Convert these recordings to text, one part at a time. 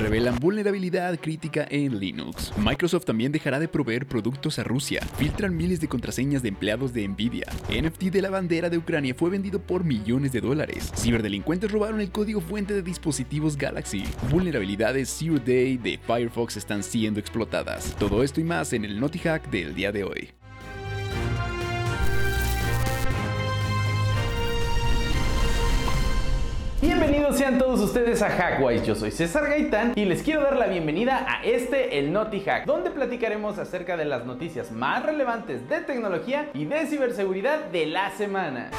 Revelan vulnerabilidad crítica en Linux. Microsoft también dejará de proveer productos a Rusia. Filtran miles de contraseñas de empleados de Nvidia. NFT de la bandera de Ucrania fue vendido por millones de dólares. Ciberdelincuentes robaron el código fuente de dispositivos Galaxy. Vulnerabilidades Zero Day de Firefox están siendo explotadas. Todo esto y más en el Naughty Hack del día de hoy. Bienvenidos sean todos ustedes a Hackwise, yo soy César Gaitán y les quiero dar la bienvenida a este, el Naughty Hack, donde platicaremos acerca de las noticias más relevantes de tecnología y de ciberseguridad de la semana.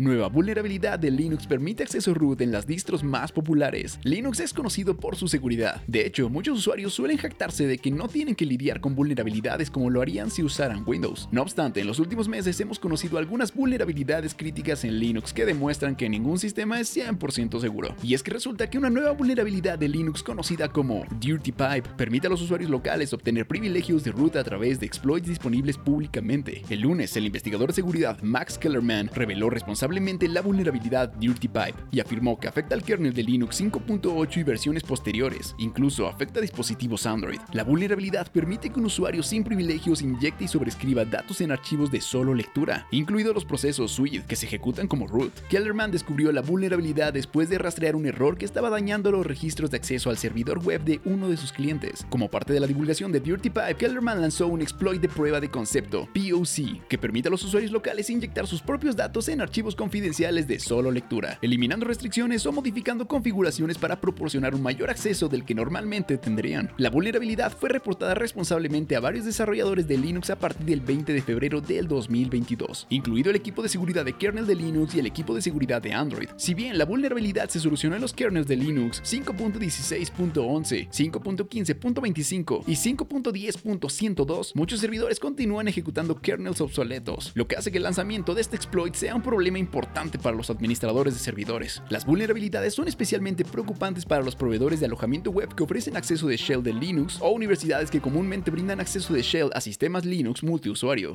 Nueva vulnerabilidad de Linux permite acceso root en las distros más populares. Linux es conocido por su seguridad. De hecho, muchos usuarios suelen jactarse de que no tienen que lidiar con vulnerabilidades como lo harían si usaran Windows. No obstante, en los últimos meses hemos conocido algunas vulnerabilidades críticas en Linux que demuestran que ningún sistema es 100% seguro. Y es que resulta que una nueva vulnerabilidad de Linux conocida como Dirty Pipe permite a los usuarios locales obtener privilegios de root a través de exploits disponibles públicamente. El lunes, el investigador de seguridad Max Kellerman reveló responsabilidad la vulnerabilidad Dirty Pipe y afirmó que afecta al kernel de Linux 5.8 y versiones posteriores, incluso afecta a dispositivos Android. La vulnerabilidad permite que un usuario sin privilegios inyecte y sobrescriba datos en archivos de solo lectura, incluidos los procesos SWIFT que se ejecutan como root. Kellerman descubrió la vulnerabilidad después de rastrear un error que estaba dañando los registros de acceso al servidor web de uno de sus clientes. Como parte de la divulgación de Dirty Pipe, Kellerman lanzó un exploit de prueba de concepto, POC, que permite a los usuarios locales inyectar sus propios datos en archivos confidenciales de solo lectura, eliminando restricciones o modificando configuraciones para proporcionar un mayor acceso del que normalmente tendrían. La vulnerabilidad fue reportada responsablemente a varios desarrolladores de Linux a partir del 20 de febrero del 2022, incluido el equipo de seguridad de kernel de Linux y el equipo de seguridad de Android. Si bien la vulnerabilidad se solucionó en los kernels de Linux 5.16.11, 5.15.25 y 5.10.102, muchos servidores continúan ejecutando kernels obsoletos, lo que hace que el lanzamiento de este exploit sea un problema importante importante para los administradores de servidores. Las vulnerabilidades son especialmente preocupantes para los proveedores de alojamiento web que ofrecen acceso de shell de Linux o universidades que comúnmente brindan acceso de shell a sistemas Linux multiusuario.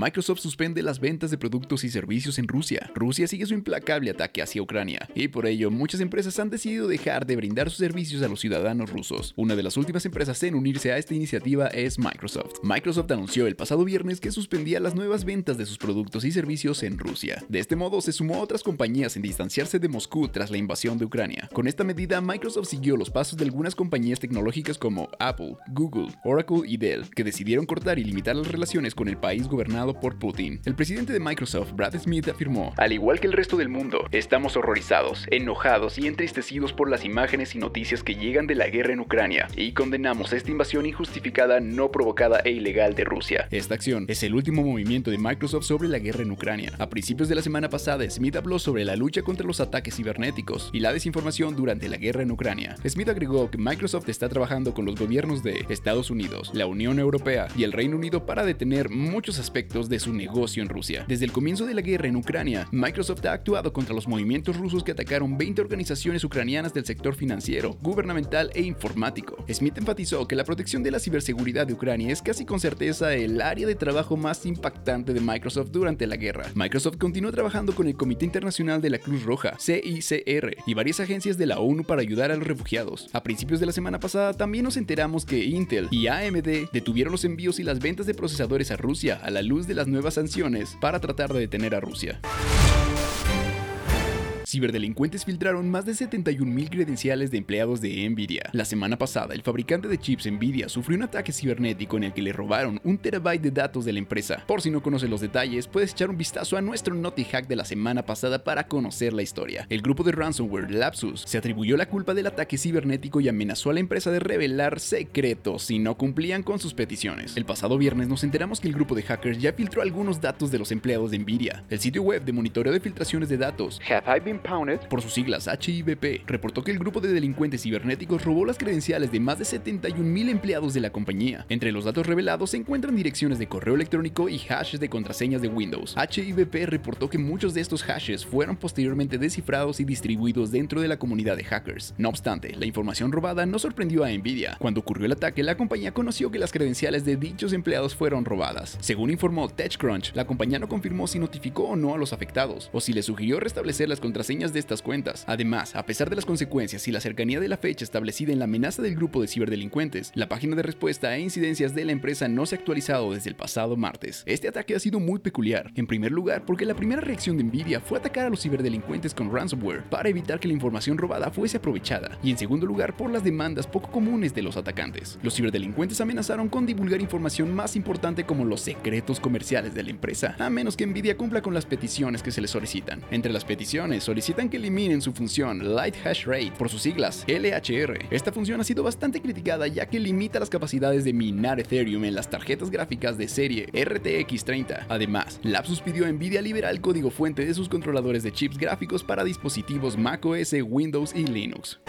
Microsoft suspende las ventas de productos y servicios en Rusia. Rusia sigue su implacable ataque hacia Ucrania y por ello muchas empresas han decidido dejar de brindar sus servicios a los ciudadanos rusos. Una de las últimas empresas en unirse a esta iniciativa es Microsoft. Microsoft anunció el pasado viernes que suspendía las nuevas ventas de sus productos y servicios en Rusia. De este modo se sumó a otras compañías en distanciarse de Moscú tras la invasión de Ucrania. Con esta medida Microsoft siguió los pasos de algunas compañías tecnológicas como Apple, Google, Oracle y Dell, que decidieron cortar y limitar las relaciones con el país gobernado por Putin. El presidente de Microsoft, Brad Smith, afirmó, al igual que el resto del mundo, estamos horrorizados, enojados y entristecidos por las imágenes y noticias que llegan de la guerra en Ucrania y condenamos esta invasión injustificada, no provocada e ilegal de Rusia. Esta acción es el último movimiento de Microsoft sobre la guerra en Ucrania. A principios de la semana pasada, Smith habló sobre la lucha contra los ataques cibernéticos y la desinformación durante la guerra en Ucrania. Smith agregó que Microsoft está trabajando con los gobiernos de Estados Unidos, la Unión Europea y el Reino Unido para detener muchos aspectos de su negocio en Rusia. Desde el comienzo de la guerra en Ucrania, Microsoft ha actuado contra los movimientos rusos que atacaron 20 organizaciones ucranianas del sector financiero, gubernamental e informático. Smith enfatizó que la protección de la ciberseguridad de Ucrania es casi con certeza el área de trabajo más impactante de Microsoft durante la guerra. Microsoft continúa trabajando con el Comité Internacional de la Cruz Roja, CICR, y varias agencias de la ONU para ayudar a los refugiados. A principios de la semana pasada también nos enteramos que Intel y AMD detuvieron los envíos y las ventas de procesadores a Rusia a la luz de las nuevas sanciones para tratar de detener a Rusia. Ciberdelincuentes filtraron más de 71.000 credenciales de empleados de Nvidia. La semana pasada, el fabricante de chips Nvidia sufrió un ataque cibernético en el que le robaron un terabyte de datos de la empresa. Por si no conoces los detalles, puedes echar un vistazo a nuestro Naughty Hack de la semana pasada para conocer la historia. El grupo de ransomware Lapsus se atribuyó la culpa del ataque cibernético y amenazó a la empresa de revelar secretos si no cumplían con sus peticiones. El pasado viernes nos enteramos que el grupo de hackers ya filtró algunos datos de los empleados de Nvidia. El sitio web de monitoreo de filtraciones de datos Impounded, por sus siglas HIVP, reportó que el grupo de delincuentes cibernéticos robó las credenciales de más de 71.000 empleados de la compañía. Entre los datos revelados se encuentran direcciones de correo electrónico y hashes de contraseñas de Windows. HIVP reportó que muchos de estos hashes fueron posteriormente descifrados y distribuidos dentro de la comunidad de hackers. No obstante, la información robada no sorprendió a Nvidia. Cuando ocurrió el ataque, la compañía conoció que las credenciales de dichos empleados fueron robadas. Según informó TechCrunch, la compañía no confirmó si notificó o no a los afectados, o si les sugirió restablecer las de estas cuentas. Además, a pesar de las consecuencias y la cercanía de la fecha establecida en la amenaza del grupo de ciberdelincuentes, la página de respuesta a incidencias de la empresa no se ha actualizado desde el pasado martes. Este ataque ha sido muy peculiar, en primer lugar porque la primera reacción de Nvidia fue atacar a los ciberdelincuentes con ransomware para evitar que la información robada fuese aprovechada, y en segundo lugar por las demandas poco comunes de los atacantes. Los ciberdelincuentes amenazaron con divulgar información más importante como los secretos comerciales de la empresa, a menos que Nvidia cumpla con las peticiones que se les solicitan. Entre las peticiones solicitan que eliminen su función Light Hash Rate, por sus siglas LHR. Esta función ha sido bastante criticada ya que limita las capacidades de minar Ethereum en las tarjetas gráficas de serie RTX 30. Además, Lapsus pidió a Nvidia liberar el código fuente de sus controladores de chips gráficos para dispositivos macOS, Windows y Linux.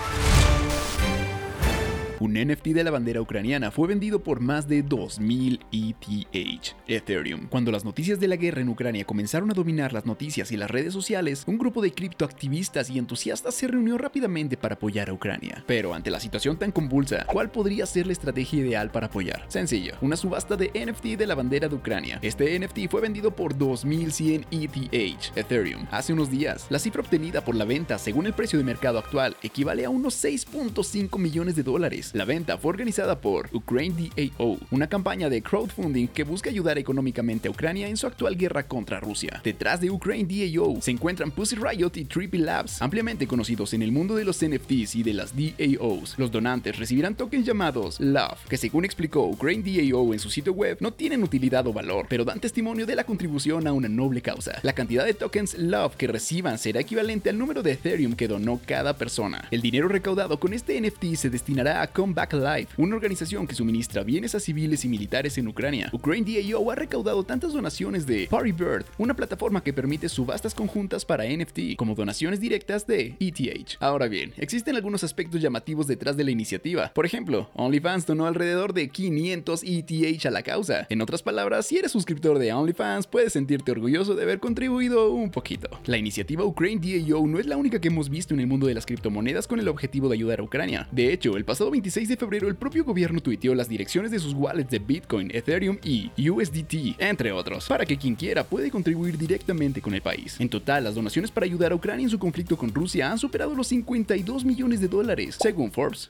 Un NFT de la bandera ucraniana fue vendido por más de 2000 ETH, Ethereum. Cuando las noticias de la guerra en Ucrania comenzaron a dominar las noticias y las redes sociales, un grupo de criptoactivistas y entusiastas se reunió rápidamente para apoyar a Ucrania. Pero ante la situación tan convulsa, ¿cuál podría ser la estrategia ideal para apoyar? Sencillo, una subasta de NFT de la bandera de Ucrania. Este NFT fue vendido por 2100 ETH, Ethereum, hace unos días. La cifra obtenida por la venta, según el precio de mercado actual, equivale a unos 6.5 millones de dólares. La venta fue organizada por Ukraine DAO, una campaña de crowdfunding que busca ayudar económicamente a Ucrania en su actual guerra contra Rusia. Detrás de Ukraine DAO se encuentran Pussy Riot y Trippy Labs, ampliamente conocidos en el mundo de los NFTs y de las DAOs. Los donantes recibirán tokens llamados Love, que según explicó Ukraine DAO en su sitio web, no tienen utilidad o valor, pero dan testimonio de la contribución a una noble causa. La cantidad de tokens Love que reciban será equivalente al número de Ethereum que donó cada persona. El dinero recaudado con este NFT se destinará a Back Life, una organización que suministra bienes a civiles y militares en Ucrania. Ukraine DAO ha recaudado tantas donaciones de Party Bird, una plataforma que permite subastas conjuntas para NFT, como donaciones directas de ETH. Ahora bien, existen algunos aspectos llamativos detrás de la iniciativa. Por ejemplo, OnlyFans donó alrededor de 500 ETH a la causa. En otras palabras, si eres suscriptor de OnlyFans, puedes sentirte orgulloso de haber contribuido un poquito. La iniciativa Ukraine DAO no es la única que hemos visto en el mundo de las criptomonedas con el objetivo de ayudar a Ucrania. De hecho, el pasado 26 6 de febrero el propio gobierno tuiteó las direcciones de sus wallets de Bitcoin, Ethereum y USDT, entre otros, para que quien quiera puede contribuir directamente con el país. En total, las donaciones para ayudar a Ucrania en su conflicto con Rusia han superado los 52 millones de dólares, según Forbes.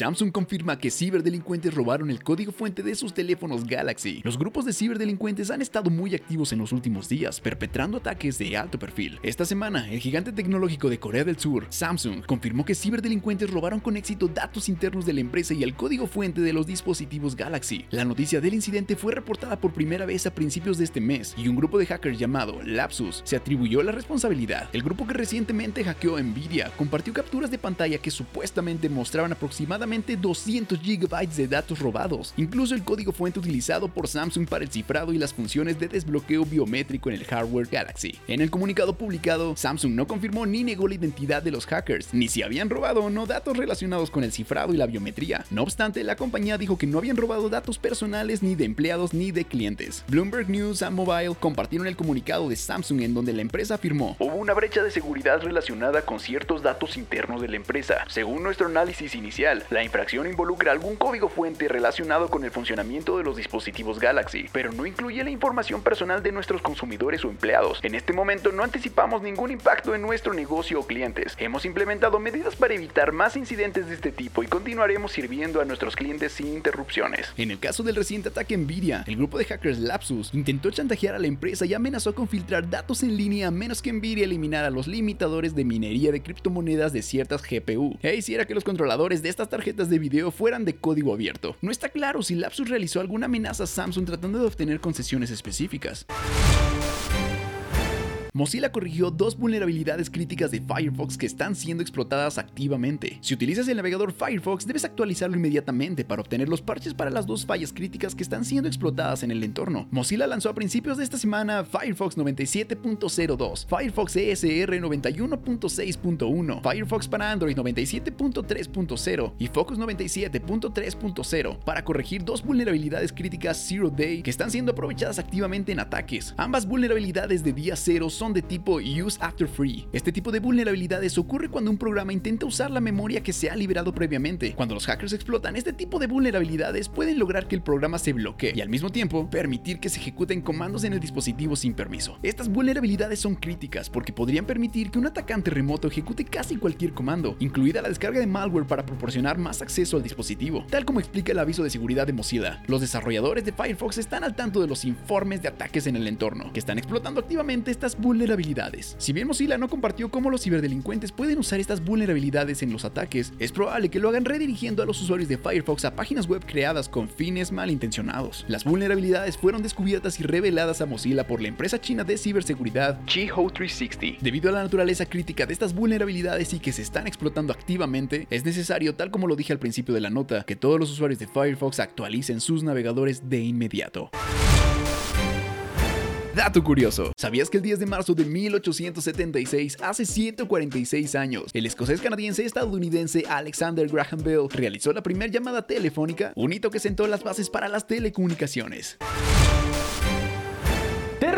Samsung confirma que ciberdelincuentes robaron el código fuente de sus teléfonos Galaxy. Los grupos de ciberdelincuentes han estado muy activos en los últimos días, perpetrando ataques de alto perfil. Esta semana, el gigante tecnológico de Corea del Sur, Samsung, confirmó que ciberdelincuentes robaron con éxito datos internos de la empresa y el código fuente de los dispositivos Galaxy. La noticia del incidente fue reportada por primera vez a principios de este mes y un grupo de hackers llamado Lapsus se atribuyó la responsabilidad. El grupo que recientemente hackeó Nvidia compartió capturas de pantalla que supuestamente mostraban aproximadamente 200 GB de datos robados, incluso el código fuente utilizado por Samsung para el cifrado y las funciones de desbloqueo biométrico en el hardware Galaxy. En el comunicado publicado, Samsung no confirmó ni negó la identidad de los hackers, ni si habían robado o no datos relacionados con el cifrado y la biometría. No obstante, la compañía dijo que no habían robado datos personales ni de empleados ni de clientes. Bloomberg News and Mobile compartieron el comunicado de Samsung en donde la empresa afirmó: Hubo una brecha de seguridad relacionada con ciertos datos internos de la empresa. Según nuestro análisis inicial, la infracción involucra algún código fuente relacionado con el funcionamiento de los dispositivos Galaxy, pero no incluye la información personal de nuestros consumidores o empleados. En este momento no anticipamos ningún impacto en nuestro negocio o clientes. Hemos implementado medidas para evitar más incidentes de este tipo y continuaremos sirviendo a nuestros clientes sin interrupciones. En el caso del reciente ataque Nvidia, el grupo de hackers Lapsus intentó chantajear a la empresa y amenazó con filtrar datos en línea a menos que Nvidia eliminara los limitadores de minería de criptomonedas de ciertas GPU e hiciera que los controladores de estas tarjetas de video fueran de código abierto. No está claro si Lapsus realizó alguna amenaza a Samsung tratando de obtener concesiones específicas. Mozilla corrigió dos vulnerabilidades críticas de Firefox que están siendo explotadas activamente. Si utilizas el navegador Firefox, debes actualizarlo inmediatamente para obtener los parches para las dos fallas críticas que están siendo explotadas en el entorno. Mozilla lanzó a principios de esta semana Firefox 97.02, Firefox ESR 91.6.1, Firefox para Android 97.3.0 y Focus 97.3.0 para corregir dos vulnerabilidades críticas Zero Day que están siendo aprovechadas activamente en ataques. Ambas vulnerabilidades de día cero son de tipo Use After Free. Este tipo de vulnerabilidades ocurre cuando un programa intenta usar la memoria que se ha liberado previamente. Cuando los hackers explotan este tipo de vulnerabilidades pueden lograr que el programa se bloquee y al mismo tiempo permitir que se ejecuten comandos en el dispositivo sin permiso. Estas vulnerabilidades son críticas porque podrían permitir que un atacante remoto ejecute casi cualquier comando, incluida la descarga de malware para proporcionar más acceso al dispositivo. Tal como explica el aviso de seguridad de Mozilla, los desarrolladores de Firefox están al tanto de los informes de ataques en el entorno, que están explotando activamente estas vulnerabilidades. Si bien Mozilla no compartió cómo los ciberdelincuentes pueden usar estas vulnerabilidades en los ataques, es probable que lo hagan redirigiendo a los usuarios de Firefox a páginas web creadas con fines malintencionados. Las vulnerabilidades fueron descubiertas y reveladas a Mozilla por la empresa china de ciberseguridad Chiho360. Debido a la naturaleza crítica de estas vulnerabilidades y que se están explotando activamente, es necesario, tal como lo dije al principio de la nota, que todos los usuarios de Firefox actualicen sus navegadores de inmediato. Dato curioso, ¿sabías que el 10 de marzo de 1876, hace 146 años, el escocés canadiense estadounidense Alexander Graham Bell realizó la primera llamada telefónica, un hito que sentó las bases para las telecomunicaciones?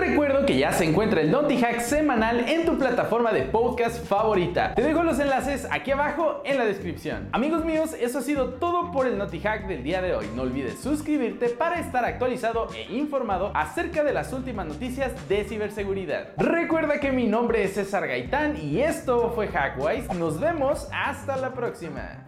Recuerdo que ya se encuentra el Naughty Hack semanal en tu plataforma de podcast favorita. Te dejo los enlaces aquí abajo en la descripción. Amigos míos, eso ha sido todo por el Naughty Hack del día de hoy. No olvides suscribirte para estar actualizado e informado acerca de las últimas noticias de ciberseguridad. Recuerda que mi nombre es César Gaitán y esto fue Hackwise. Nos vemos hasta la próxima.